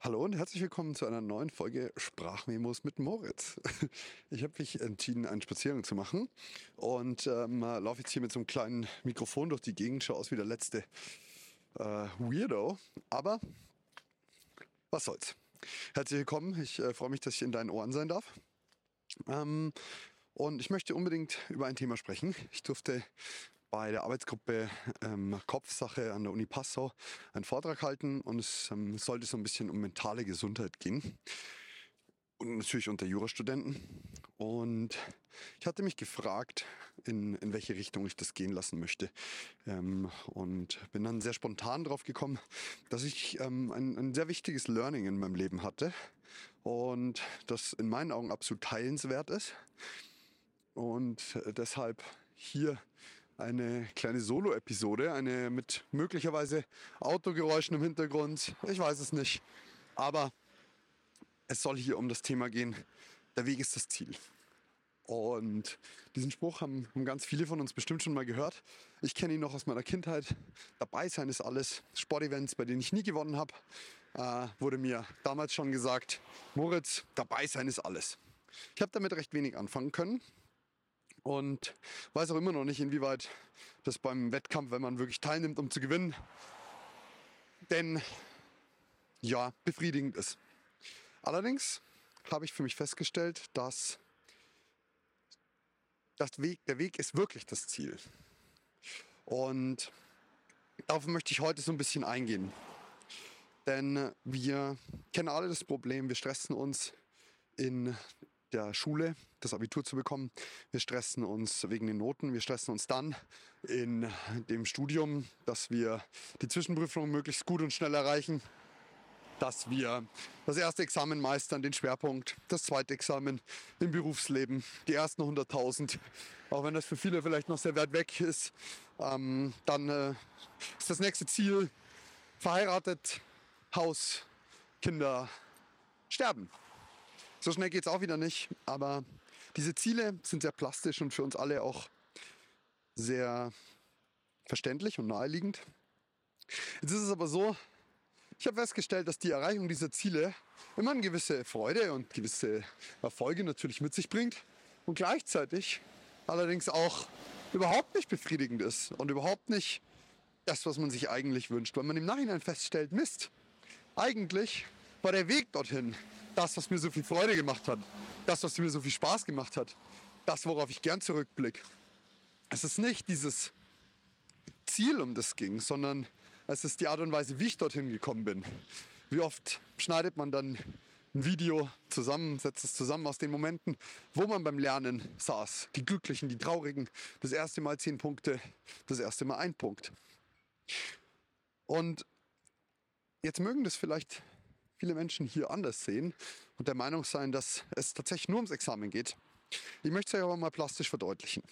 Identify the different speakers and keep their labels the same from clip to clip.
Speaker 1: Hallo und herzlich willkommen zu einer neuen Folge Sprachmemos mit Moritz. Ich habe mich entschieden, einen Spaziergang zu machen und ähm, laufe jetzt hier mit so einem kleinen Mikrofon durch die Gegend, schaue aus wie der letzte äh, Weirdo, aber was soll's. Herzlich willkommen, ich äh, freue mich, dass ich in deinen Ohren sein darf. Ähm, und ich möchte unbedingt über ein Thema sprechen. Ich durfte bei der Arbeitsgruppe ähm, Kopfsache an der Uni Passau einen Vortrag halten und es ähm, sollte so ein bisschen um mentale Gesundheit gehen. Und natürlich unter Jurastudenten. Und ich hatte mich gefragt, in, in welche Richtung ich das gehen lassen möchte. Ähm, und bin dann sehr spontan drauf gekommen, dass ich ähm, ein, ein sehr wichtiges Learning in meinem Leben hatte. Und das in meinen Augen absolut teilenswert ist. Und äh, deshalb hier eine kleine Solo-Episode, eine mit möglicherweise Autogeräuschen im Hintergrund. Ich weiß es nicht. Aber es soll hier um das Thema gehen. Der Weg ist das Ziel. Und diesen Spruch haben, haben ganz viele von uns bestimmt schon mal gehört. Ich kenne ihn noch aus meiner Kindheit. Dabei sein ist alles. Sportevents, bei denen ich nie gewonnen habe, äh, wurde mir damals schon gesagt, Moritz, dabei sein ist alles. Ich habe damit recht wenig anfangen können. Und weiß auch immer noch nicht, inwieweit das beim Wettkampf, wenn man wirklich teilnimmt, um zu gewinnen, denn ja, befriedigend ist. Allerdings habe ich für mich festgestellt, dass das Weg, der Weg ist wirklich das Ziel. Und darauf möchte ich heute so ein bisschen eingehen. Denn wir kennen alle das Problem, wir stressen uns in der Schule das Abitur zu bekommen. Wir stressen uns wegen den Noten. Wir stressen uns dann in dem Studium, dass wir die Zwischenprüfung möglichst gut und schnell erreichen. Dass wir das erste Examen meistern, den Schwerpunkt, das zweite Examen im Berufsleben, die ersten 100.000, auch wenn das für viele vielleicht noch sehr weit weg ist, ähm, dann äh, ist das nächste Ziel verheiratet, Haus, Kinder, sterben. So schnell geht es auch wieder nicht, aber diese Ziele sind sehr plastisch und für uns alle auch sehr verständlich und naheliegend. Jetzt ist es aber so, ich habe festgestellt, dass die Erreichung dieser Ziele immer eine gewisse Freude und gewisse Erfolge natürlich mit sich bringt und gleichzeitig allerdings auch überhaupt nicht befriedigend ist und überhaupt nicht das, was man sich eigentlich wünscht, weil man im Nachhinein feststellt, Mist, eigentlich war der Weg dorthin das, was mir so viel Freude gemacht hat, das, was mir so viel Spaß gemacht hat, das, worauf ich gern zurückblicke. Es ist nicht dieses Ziel, um das ging, sondern es ist die Art und Weise, wie ich dorthin gekommen bin. Wie oft schneidet man dann ein Video zusammen, setzt es zusammen aus den Momenten, wo man beim Lernen saß. Die glücklichen, die traurigen. Das erste Mal zehn Punkte, das erste Mal ein Punkt. Und jetzt mögen das vielleicht viele Menschen hier anders sehen und der Meinung sein, dass es tatsächlich nur ums Examen geht. Ich möchte es euch aber mal plastisch verdeutlichen.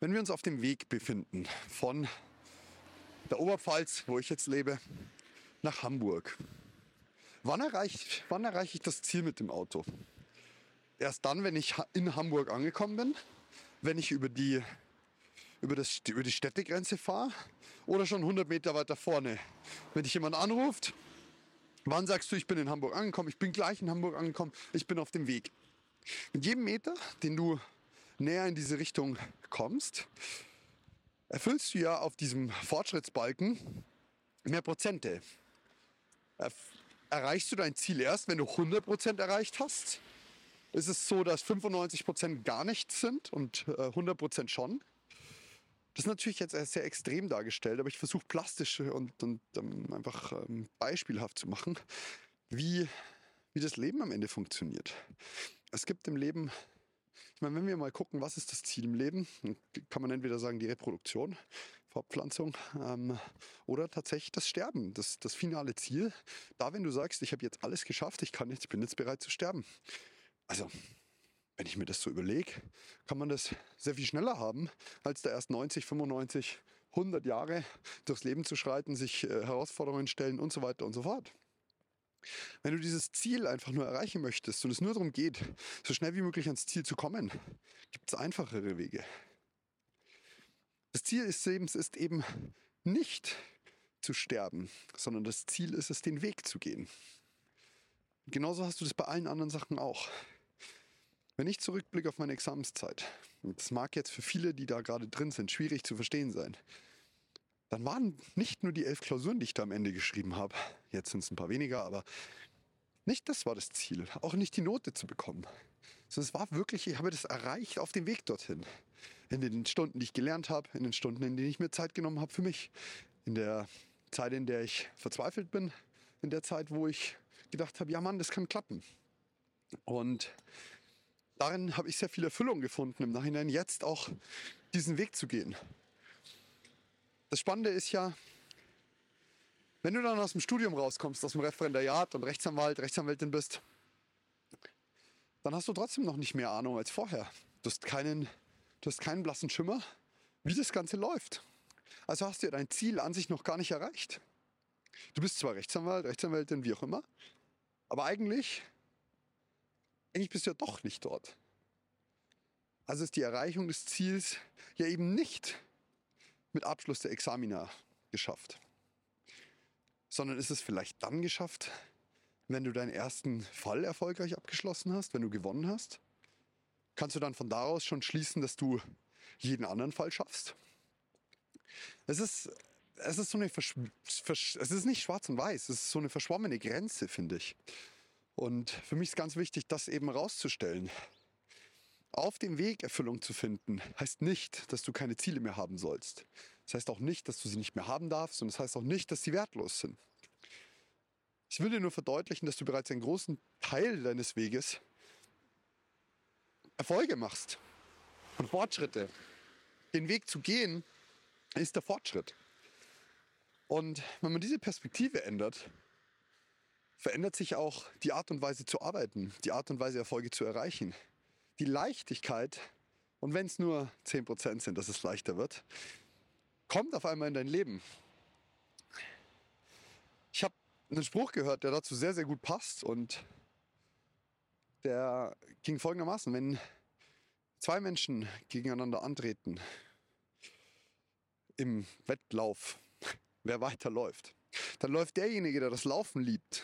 Speaker 1: Wenn wir uns auf dem Weg befinden von der Oberpfalz, wo ich jetzt lebe, nach Hamburg, wann erreiche, wann erreiche ich das Ziel mit dem Auto? Erst dann, wenn ich in Hamburg angekommen bin, wenn ich über die, über, das, über die Städtegrenze fahre oder schon 100 Meter weiter vorne. Wenn dich jemand anruft Wann sagst du, ich bin in Hamburg angekommen? Ich bin gleich in Hamburg angekommen. Ich bin auf dem Weg. Mit jedem Meter, den du näher in diese Richtung kommst, erfüllst du ja auf diesem Fortschrittsbalken mehr Prozente. Erreichst du dein Ziel erst, wenn du 100% erreicht hast? Ist es so, dass 95% gar nichts sind und 100% äh, schon? Das ist natürlich jetzt sehr extrem dargestellt, aber ich versuche plastisch und, und ähm, einfach ähm, beispielhaft zu machen, wie, wie das Leben am Ende funktioniert. Es gibt im Leben, ich meine, wenn wir mal gucken, was ist das Ziel im Leben, kann man entweder sagen die Reproduktion, Fortpflanzung ähm, oder tatsächlich das Sterben, das, das finale Ziel. Da, wenn du sagst, ich habe jetzt alles geschafft, ich kann jetzt, ich bin jetzt bereit zu sterben. Also wenn ich mir das so überlege, kann man das sehr viel schneller haben, als da erst 90, 95, 100 Jahre durchs Leben zu schreiten, sich äh, Herausforderungen stellen und so weiter und so fort. Wenn du dieses Ziel einfach nur erreichen möchtest und es nur darum geht, so schnell wie möglich ans Ziel zu kommen, gibt es einfachere Wege. Das Ziel des Lebens ist eben nicht zu sterben, sondern das Ziel ist es, den Weg zu gehen. Genauso hast du das bei allen anderen Sachen auch. Wenn ich zurückblicke auf meine Examenszeit, und das mag jetzt für viele, die da gerade drin sind, schwierig zu verstehen sein, dann waren nicht nur die elf Klausuren, die ich da am Ende geschrieben habe, jetzt sind es ein paar weniger, aber nicht das war das Ziel, auch nicht die Note zu bekommen. Sondern es war wirklich, ich habe das erreicht auf dem Weg dorthin. In den Stunden, die ich gelernt habe, in den Stunden, in denen ich mir Zeit genommen habe für mich, in der Zeit, in der ich verzweifelt bin, in der Zeit, wo ich gedacht habe, ja Mann, das kann klappen. Und darin habe ich sehr viel Erfüllung gefunden, im Nachhinein jetzt auch diesen Weg zu gehen. Das Spannende ist ja, wenn du dann aus dem Studium rauskommst, aus dem Referendariat und Rechtsanwalt, Rechtsanwältin bist, dann hast du trotzdem noch nicht mehr Ahnung als vorher. Du hast keinen, du hast keinen blassen Schimmer, wie das Ganze läuft. Also hast du ja dein Ziel an sich noch gar nicht erreicht. Du bist zwar Rechtsanwalt, Rechtsanwältin, wie auch immer, aber eigentlich, eigentlich bist du ja doch nicht dort. Also ist die Erreichung des Ziels ja eben nicht mit Abschluss der Examina geschafft, sondern ist es vielleicht dann geschafft, wenn du deinen ersten Fall erfolgreich abgeschlossen hast, wenn du gewonnen hast? Kannst du dann von daraus schon schließen, dass du jeden anderen Fall schaffst? Es ist, es ist so eine Versch Versch es ist nicht schwarz und weiß, es ist so eine verschwommene Grenze, finde ich. Und für mich ist ganz wichtig, das eben rauszustellen. Auf dem Weg Erfüllung zu finden, heißt nicht, dass du keine Ziele mehr haben sollst. Das heißt auch nicht, dass du sie nicht mehr haben darfst und das heißt auch nicht, dass sie wertlos sind. Ich will dir nur verdeutlichen, dass du bereits einen großen Teil deines Weges Erfolge machst und Fortschritte. Den Weg zu gehen ist der Fortschritt. Und wenn man diese Perspektive ändert, verändert sich auch die Art und Weise zu arbeiten, die Art und Weise Erfolge zu erreichen die Leichtigkeit, und wenn es nur 10% sind, dass es leichter wird, kommt auf einmal in dein Leben. Ich habe einen Spruch gehört, der dazu sehr, sehr gut passt und der ging folgendermaßen, wenn zwei Menschen gegeneinander antreten im Wettlauf, wer weiterläuft, dann läuft derjenige, der das Laufen liebt,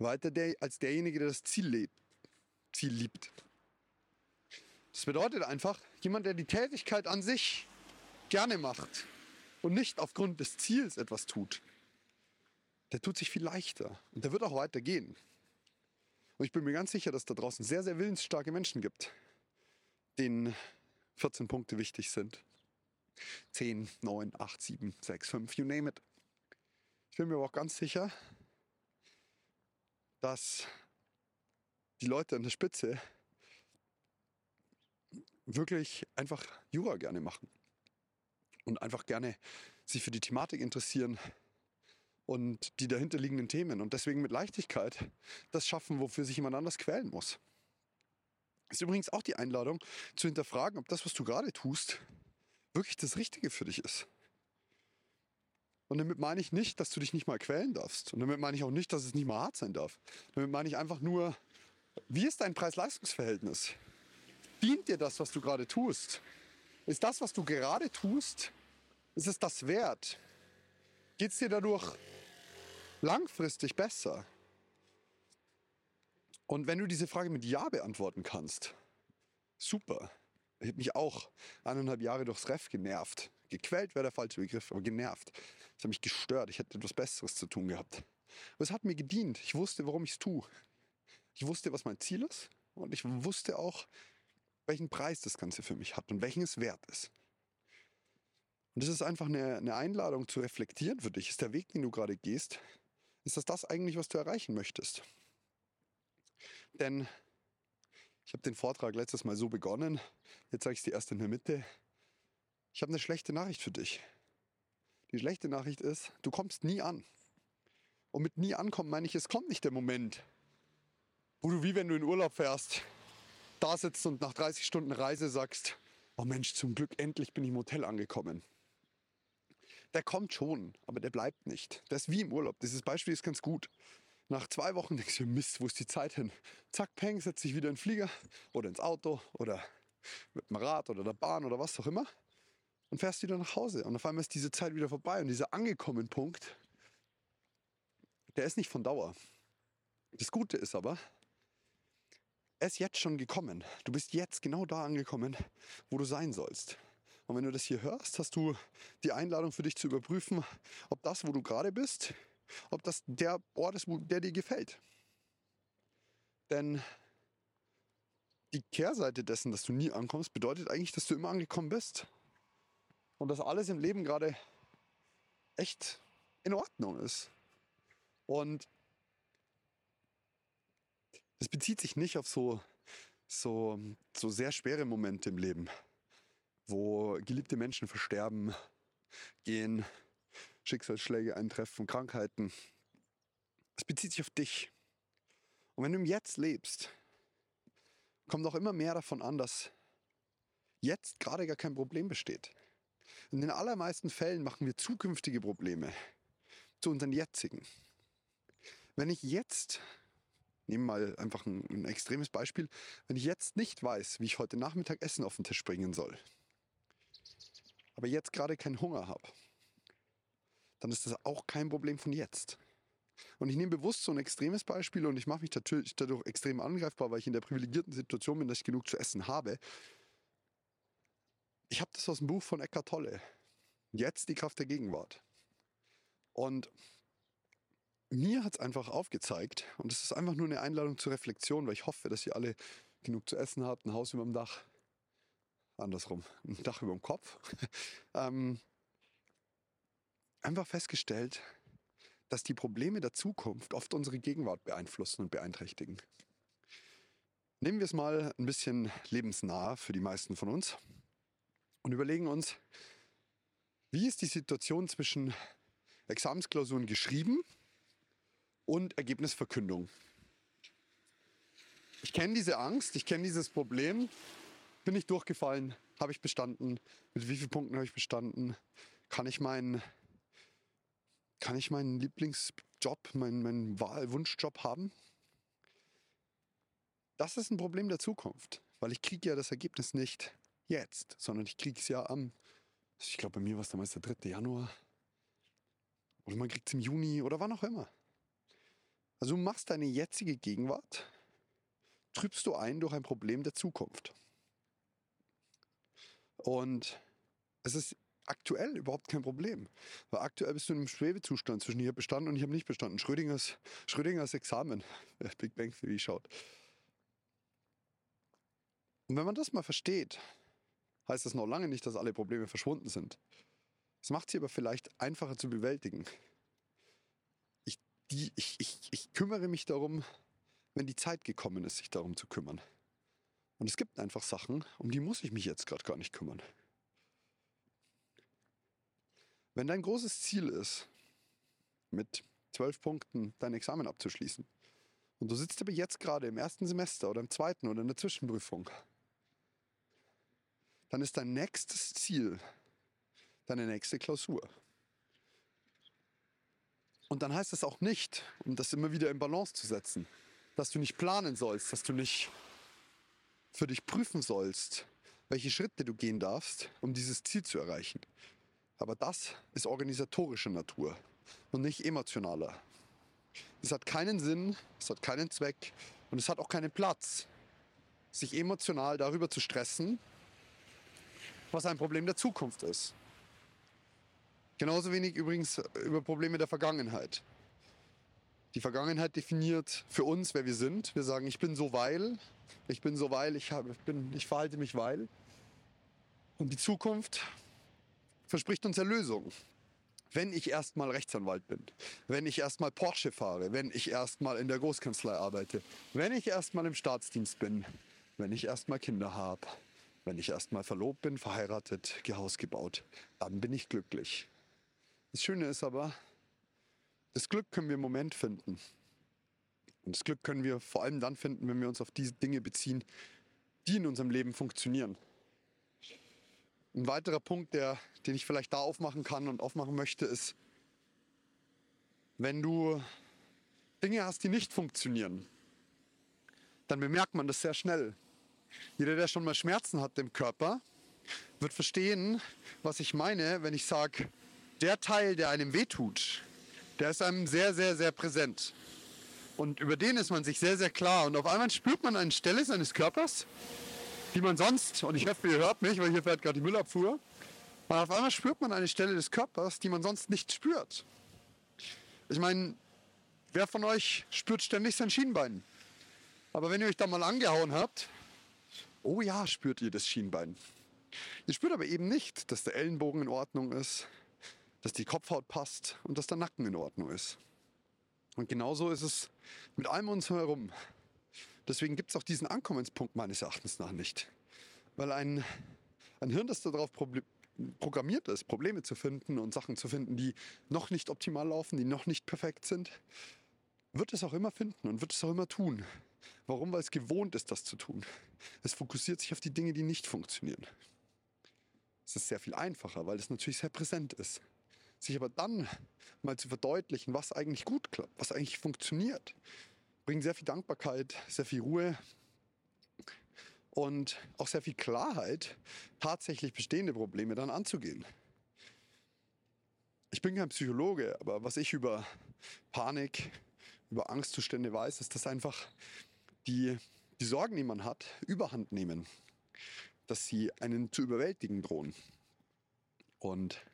Speaker 1: weiter der, als derjenige, der das Ziel, lebt, Ziel liebt. Das bedeutet einfach, jemand, der die Tätigkeit an sich gerne macht und nicht aufgrund des Ziels etwas tut, der tut sich viel leichter und der wird auch weitergehen. Und ich bin mir ganz sicher, dass da draußen sehr, sehr willensstarke Menschen gibt, denen 14 Punkte wichtig sind. 10, 9, 8, 7, 6, 5, you name it. Ich bin mir aber auch ganz sicher, dass die Leute an der Spitze wirklich einfach Jura gerne machen und einfach gerne sich für die Thematik interessieren und die dahinterliegenden Themen und deswegen mit Leichtigkeit das schaffen, wofür sich jemand anders quälen muss. Ist übrigens auch die Einladung zu hinterfragen, ob das, was du gerade tust, wirklich das Richtige für dich ist. Und damit meine ich nicht, dass du dich nicht mal quälen darfst. Und damit meine ich auch nicht, dass es nicht mal hart sein darf. Damit meine ich einfach nur, wie ist dein Preis-Leistungs-Verhältnis? Dient dir das, was du gerade tust? Ist das, was du gerade tust, ist es das wert? Geht es dir dadurch langfristig besser? Und wenn du diese Frage mit Ja beantworten kannst, super. Ich habe mich auch eineinhalb Jahre durchs Ref genervt. Gequält wäre der falsche Begriff, aber genervt. Es hat mich gestört. Ich hätte etwas Besseres zu tun gehabt. Aber es hat mir gedient. Ich wusste, warum ich es tue. Ich wusste, was mein Ziel ist. Und ich wusste auch, welchen Preis das Ganze für mich hat und welchen es wert ist. Und es ist einfach eine, eine Einladung zu reflektieren für dich. Ist der Weg, den du gerade gehst, ist das das eigentlich, was du erreichen möchtest? Denn ich habe den Vortrag letztes Mal so begonnen, jetzt sage ich es dir erst in der Mitte. Ich habe eine schlechte Nachricht für dich. Die schlechte Nachricht ist, du kommst nie an. Und mit nie ankommen meine ich, es kommt nicht der Moment, wo du wie wenn du in Urlaub fährst, da sitzt und nach 30 Stunden Reise sagst, oh Mensch, zum Glück endlich bin ich im Hotel angekommen. Der kommt schon, aber der bleibt nicht. Der ist wie im Urlaub. Dieses Beispiel ist ganz gut. Nach zwei Wochen denkst du, Mist, wo ist die Zeit hin? Zack, peng, setzt dich wieder in den Flieger oder ins Auto oder mit dem Rad oder der Bahn oder was auch immer. und fährst wieder nach Hause. Und auf einmal ist diese Zeit wieder vorbei und dieser angekommen Punkt, der ist nicht von Dauer. Das Gute ist aber, er ist jetzt schon gekommen. Du bist jetzt genau da angekommen, wo du sein sollst. Und wenn du das hier hörst, hast du die Einladung für dich zu überprüfen, ob das, wo du gerade bist, ob das der Ort ist, der dir gefällt. Denn die Kehrseite dessen, dass du nie ankommst, bedeutet eigentlich, dass du immer angekommen bist. Und dass alles im Leben gerade echt in Ordnung ist. Und es bezieht sich nicht auf so, so, so sehr schwere Momente im Leben, wo geliebte Menschen versterben, gehen, Schicksalsschläge eintreffen, Krankheiten. Es bezieht sich auf dich. Und wenn du im Jetzt lebst, kommt auch immer mehr davon an, dass jetzt gerade gar kein Problem besteht. In den allermeisten Fällen machen wir zukünftige Probleme zu unseren jetzigen. Wenn ich jetzt, nehmen mal einfach ein, ein extremes Beispiel, wenn ich jetzt nicht weiß, wie ich heute Nachmittag Essen auf den Tisch bringen soll, aber jetzt gerade keinen Hunger habe, dann ist das auch kein Problem von jetzt. Und ich nehme bewusst so ein extremes Beispiel und ich mache mich natürlich dadurch extrem angreifbar, weil ich in der privilegierten Situation bin, dass ich genug zu essen habe. Ich habe das aus dem Buch von Eckhart Tolle. Jetzt die Kraft der Gegenwart. Und mir hat es einfach aufgezeigt, und es ist einfach nur eine Einladung zur Reflexion, weil ich hoffe, dass ihr alle genug zu essen habt, ein Haus über dem Dach, andersrum, ein Dach über dem Kopf. ähm, einfach festgestellt, dass die Probleme der Zukunft oft unsere Gegenwart beeinflussen und beeinträchtigen. Nehmen wir es mal ein bisschen lebensnah für die meisten von uns und überlegen uns, wie ist die Situation zwischen Examensklausuren geschrieben und Ergebnisverkündung. Ich kenne diese Angst, ich kenne dieses Problem. Bin ich durchgefallen? Habe ich bestanden? Mit wie vielen Punkten habe ich bestanden? Kann ich meinen, kann ich meinen Lieblingsjob, meinen, meinen Wahlwunschjob haben? Das ist ein Problem der Zukunft, weil ich kriege ja das Ergebnis nicht jetzt, sondern ich kriege es ja am, ich glaube bei mir war es damals der 3. Januar oder man kriegt es im Juni oder wann auch immer. Also du machst deine jetzige Gegenwart, trübst du ein durch ein Problem der Zukunft. Und es ist aktuell überhaupt kein Problem. Weil aktuell bist du in einem Schwebezustand zwischen ich habe bestanden und ich habe nicht bestanden. Schrödingers, Schrödingers Examen, Big Bang Theory schaut. Und wenn man das mal versteht, heißt das noch lange nicht, dass alle Probleme verschwunden sind. Es macht sie aber vielleicht einfacher zu bewältigen. Ich, die, ich, ich, ich kümmere mich darum, wenn die Zeit gekommen ist, sich darum zu kümmern. Und es gibt einfach Sachen, um die muss ich mich jetzt gerade gar nicht kümmern. Wenn dein großes Ziel ist, mit zwölf Punkten dein Examen abzuschließen, und du sitzt aber jetzt gerade im ersten Semester oder im zweiten oder in der Zwischenprüfung, dann ist dein nächstes Ziel deine nächste Klausur. Und dann heißt es auch nicht, um das immer wieder in Balance zu setzen, dass du nicht planen sollst, dass du nicht für dich prüfen sollst, welche Schritte du gehen darfst, um dieses Ziel zu erreichen. Aber das ist organisatorischer Natur und nicht emotionaler. Es hat keinen Sinn, es hat keinen Zweck und es hat auch keinen Platz, sich emotional darüber zu stressen, was ein Problem der Zukunft ist. Genauso wenig übrigens über Probleme der Vergangenheit. Die Vergangenheit definiert für uns, wer wir sind. Wir sagen, ich bin so weil, ich bin so weil, ich, habe, bin, ich verhalte mich weil. Und die Zukunft verspricht uns Erlösung. Wenn ich erstmal Rechtsanwalt bin, wenn ich erstmal Porsche fahre, wenn ich erstmal in der Großkanzlei arbeite, wenn ich erstmal im Staatsdienst bin, wenn ich erstmal Kinder habe, wenn ich erstmal verlobt bin, verheiratet, Gehaus gebaut, dann bin ich glücklich. Das Schöne ist aber, das Glück können wir im Moment finden. Und das Glück können wir vor allem dann finden, wenn wir uns auf diese Dinge beziehen, die in unserem Leben funktionieren. Ein weiterer Punkt, der, den ich vielleicht da aufmachen kann und aufmachen möchte, ist, wenn du Dinge hast, die nicht funktionieren, dann bemerkt man das sehr schnell. Jeder, der schon mal Schmerzen hat im Körper, wird verstehen, was ich meine, wenn ich sage, der Teil, der einem wehtut, der ist einem sehr, sehr, sehr präsent. Und über den ist man sich sehr, sehr klar. Und auf einmal spürt man eine Stelle seines Körpers, die man sonst, und ich hoffe, ihr hört mich, weil hier fährt gerade die Müllabfuhr, und auf einmal spürt man eine Stelle des Körpers, die man sonst nicht spürt. Ich meine, wer von euch spürt ständig sein Schienbein? Aber wenn ihr euch da mal angehauen habt, oh ja, spürt ihr das Schienbein. Ihr spürt aber eben nicht, dass der Ellenbogen in Ordnung ist, dass die Kopfhaut passt und dass der Nacken in Ordnung ist. Und genauso ist es mit allem uns herum. Deswegen gibt es auch diesen Ankommenspunkt meines Erachtens nach nicht. Weil ein, ein Hirn, das darauf programmiert ist, Probleme zu finden und Sachen zu finden, die noch nicht optimal laufen, die noch nicht perfekt sind, wird es auch immer finden und wird es auch immer tun. Warum? Weil es gewohnt ist, das zu tun. Es fokussiert sich auf die Dinge, die nicht funktionieren. Es ist sehr viel einfacher, weil es natürlich sehr präsent ist. Sich aber dann mal zu verdeutlichen, was eigentlich gut klappt, was eigentlich funktioniert, bringt sehr viel Dankbarkeit, sehr viel Ruhe und auch sehr viel Klarheit, tatsächlich bestehende Probleme dann anzugehen. Ich bin kein Psychologe, aber was ich über Panik, über Angstzustände weiß, ist, dass einfach die, die Sorgen, die man hat, überhand nehmen. Dass sie einen zu überwältigen drohen. Und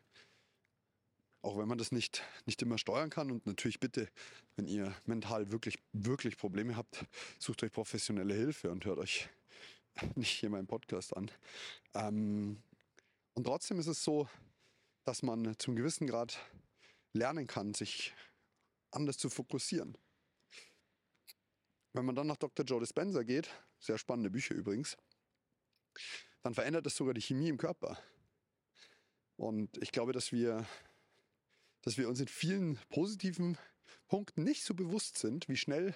Speaker 1: auch wenn man das nicht, nicht immer steuern kann und natürlich bitte, wenn ihr mental wirklich, wirklich Probleme habt, sucht euch professionelle Hilfe und hört euch nicht hier meinen Podcast an. Ähm, und trotzdem ist es so, dass man zum gewissen Grad lernen kann, sich anders zu fokussieren. Wenn man dann nach Dr. Joe Dispenza geht, sehr spannende Bücher übrigens, dann verändert es sogar die Chemie im Körper. Und ich glaube, dass wir, dass wir uns in vielen positiven Punkten nicht so bewusst sind, wie schnell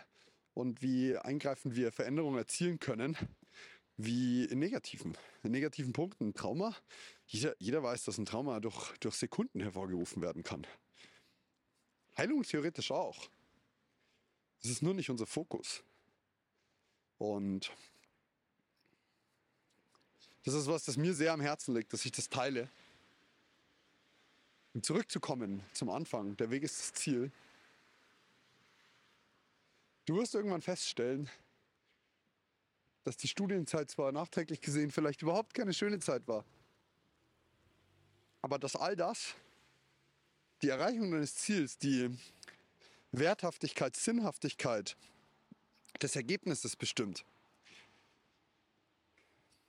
Speaker 1: und wie eingreifend wir Veränderungen erzielen können, wie in negativen. In negativen Punkten. Ein Trauma, jeder, jeder weiß, dass ein Trauma durch, durch Sekunden hervorgerufen werden kann. Heilung theoretisch auch. Das ist nur nicht unser Fokus. Und das ist was, das mir sehr am Herzen liegt, dass ich das teile. Um zurückzukommen zum Anfang, der Weg ist das Ziel. Du wirst irgendwann feststellen, dass die Studienzeit zwar nachträglich gesehen vielleicht überhaupt keine schöne Zeit war, aber dass all das, die Erreichung deines Ziels, die Werthaftigkeit, Sinnhaftigkeit des Ergebnisses bestimmt.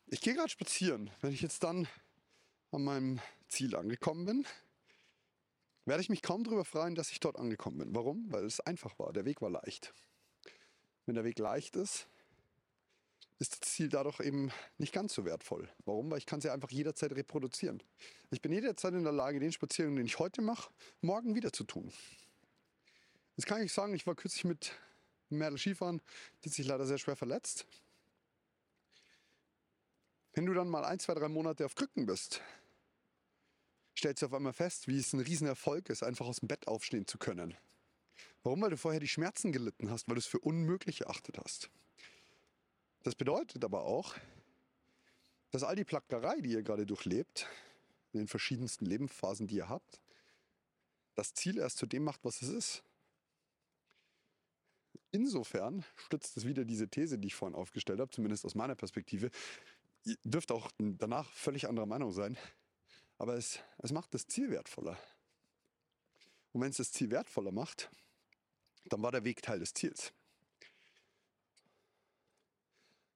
Speaker 1: Ich gehe gerade spazieren. Wenn ich jetzt dann an meinem Ziel angekommen bin, werde ich mich kaum darüber freuen, dass ich dort angekommen bin. Warum? Weil es einfach war. Der Weg war leicht. Wenn der Weg leicht ist, ist das Ziel dadurch eben nicht ganz so wertvoll. Warum? Weil ich kann es ja einfach jederzeit reproduzieren. Ich bin jederzeit in der Lage, den Spaziergang, den ich heute mache, morgen wieder zu tun. Jetzt kann ich sagen, ich war kürzlich mit Mädel Skifahren, die hat sich leider sehr schwer verletzt. Wenn du dann mal ein, zwei, drei Monate auf Krücken bist, stellst du auf einmal fest, wie es ein Riesenerfolg ist, einfach aus dem Bett aufstehen zu können. Warum? Weil du vorher die Schmerzen gelitten hast, weil du es für unmöglich erachtet hast. Das bedeutet aber auch, dass all die Plackerei, die ihr gerade durchlebt, in den verschiedensten Lebensphasen, die ihr habt, das Ziel erst zu dem macht, was es ist. Insofern stützt es wieder diese These, die ich vorhin aufgestellt habe, zumindest aus meiner Perspektive. Ihr dürft auch danach völlig anderer Meinung sein, aber es, es macht das Ziel wertvoller. Und wenn es das Ziel wertvoller macht, dann war der Weg Teil des Ziels.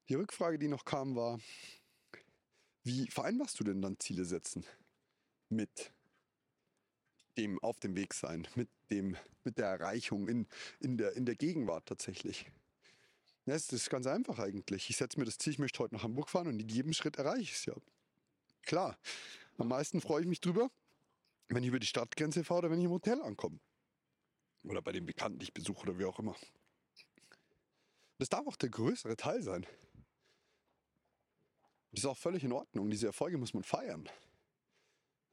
Speaker 1: Die Rückfrage, die noch kam, war, wie vereinbarst du denn dann Ziele setzen mit dem auf dem Weg sein, mit, dem, mit der Erreichung in, in, der, in der Gegenwart tatsächlich? Ja, es ist ganz einfach eigentlich. Ich setze mir das Ziel, ich möchte heute nach Hamburg fahren und in jedem Schritt erreiche ich es ja. Klar, am meisten freue ich mich drüber, wenn ich über die Stadtgrenze fahre oder wenn ich im Hotel ankomme. Oder bei den Bekannten, die ich besuche oder wie auch immer. Das darf auch der größere Teil sein. Das ist auch völlig in Ordnung. Diese Erfolge muss man feiern.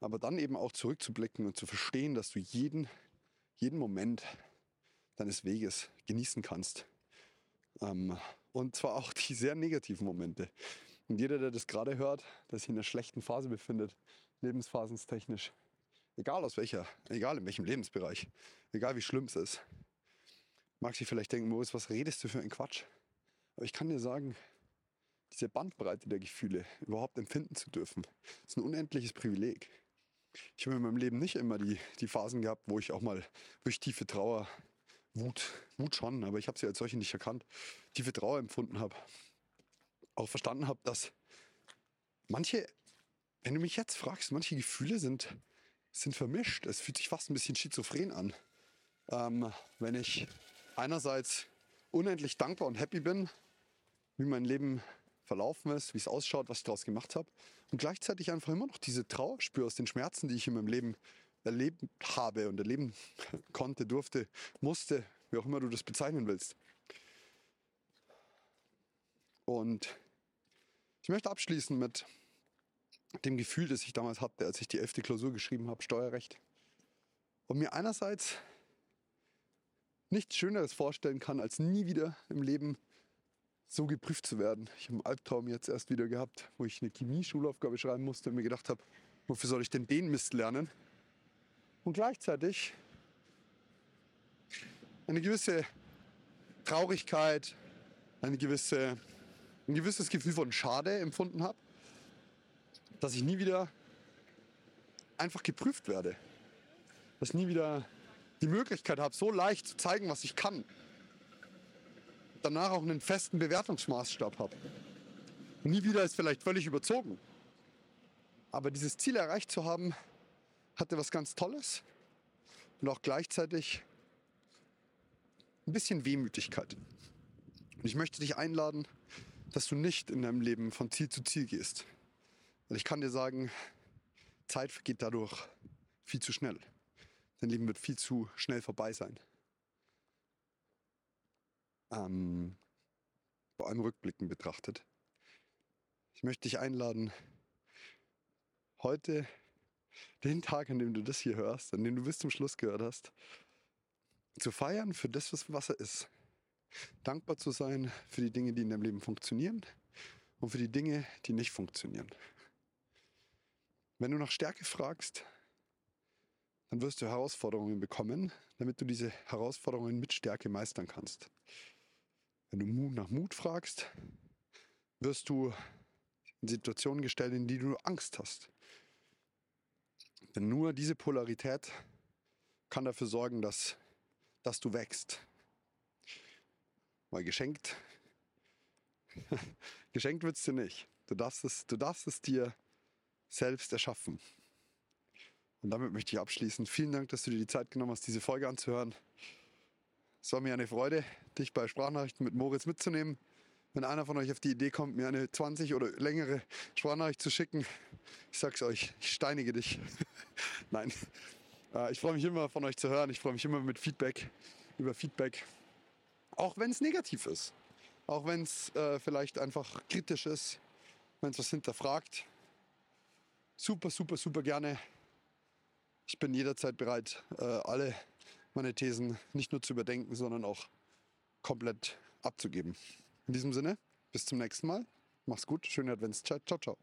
Speaker 1: Aber dann eben auch zurückzublicken und zu verstehen, dass du jeden, jeden Moment deines Weges genießen kannst. Ähm, und zwar auch die sehr negativen Momente. Und jeder, der das gerade hört, der sich in einer schlechten Phase befindet, lebensphasenstechnisch, egal aus welcher, egal in welchem Lebensbereich, egal wie schlimm es ist, mag sich vielleicht denken, Moritz, was redest du für ein Quatsch? Aber ich kann dir sagen, diese Bandbreite der Gefühle überhaupt empfinden zu dürfen, ist ein unendliches Privileg. Ich habe in meinem Leben nicht immer die, die Phasen gehabt, wo ich auch mal durch tiefe Trauer, Wut, Wut schon, aber ich habe sie als solche nicht erkannt, tiefe Trauer empfunden habe. Auch verstanden habe, dass manche, wenn du mich jetzt fragst, manche Gefühle sind, sind vermischt. Es fühlt sich fast ein bisschen schizophren an. Ähm, wenn ich einerseits unendlich dankbar und happy bin, wie mein Leben verlaufen ist, wie es ausschaut, was ich daraus gemacht habe. Und gleichzeitig einfach immer noch diese Trauer spüre aus den Schmerzen, die ich in meinem Leben erlebt habe und erleben konnte, durfte, musste, wie auch immer du das bezeichnen willst. Und ich möchte abschließen mit dem Gefühl, das ich damals hatte, als ich die elfte Klausur geschrieben habe, Steuerrecht. Und mir einerseits nichts Schöneres vorstellen kann, als nie wieder im Leben so geprüft zu werden. Ich habe einen Albtraum jetzt erst wieder gehabt, wo ich eine Chemie-Schulaufgabe schreiben musste und mir gedacht habe, wofür soll ich denn den Mist lernen? Und gleichzeitig eine gewisse Traurigkeit, eine gewisse, ein gewisses Gefühl von Schade empfunden habe, dass ich nie wieder einfach geprüft werde. Dass ich nie wieder die Möglichkeit habe, so leicht zu zeigen, was ich kann danach auch einen festen Bewertungsmaßstab habe. Nie wieder ist vielleicht völlig überzogen. Aber dieses Ziel erreicht zu haben, hatte was ganz Tolles und auch gleichzeitig ein bisschen Wehmütigkeit. Und ich möchte dich einladen, dass du nicht in deinem Leben von Ziel zu Ziel gehst. Weil ich kann dir sagen, Zeit vergeht dadurch viel zu schnell. Dein Leben wird viel zu schnell vorbei sein ähm, vor allem rückblickend betrachtet. Ich möchte dich einladen, heute den Tag, an dem du das hier hörst, an dem du bis zum Schluss gehört hast, zu feiern für das, was er ist. Dankbar zu sein für die Dinge, die in deinem Leben funktionieren und für die Dinge, die nicht funktionieren. Wenn du nach Stärke fragst, dann wirst du Herausforderungen bekommen, damit du diese Herausforderungen mit Stärke meistern kannst. Wenn du nach Mut fragst, wirst du in Situationen gestellt, in die du Angst hast. Denn nur diese Polarität kann dafür sorgen, dass, dass du wächst. Weil geschenkt, geschenkt wird es dir nicht. Du darfst, es, du darfst es dir selbst erschaffen. Und damit möchte ich abschließen. Vielen Dank, dass du dir die Zeit genommen hast, diese Folge anzuhören. Es war mir eine Freude, dich bei Sprachnachrichten mit Moritz mitzunehmen. Wenn einer von euch auf die Idee kommt, mir eine 20 oder längere Sprachnachricht zu schicken, ich sag's euch, ich steinige dich. Nein. Äh, ich freue mich immer von euch zu hören. Ich freue mich immer mit Feedback, über Feedback. Auch wenn es negativ ist. Auch wenn es äh, vielleicht einfach kritisch ist, wenn es was hinterfragt. Super, super, super gerne. Ich bin jederzeit bereit, äh, alle meine Thesen nicht nur zu überdenken, sondern auch komplett abzugeben. In diesem Sinne, bis zum nächsten Mal. Mach's gut, schöne Adventszeit. Ciao, ciao.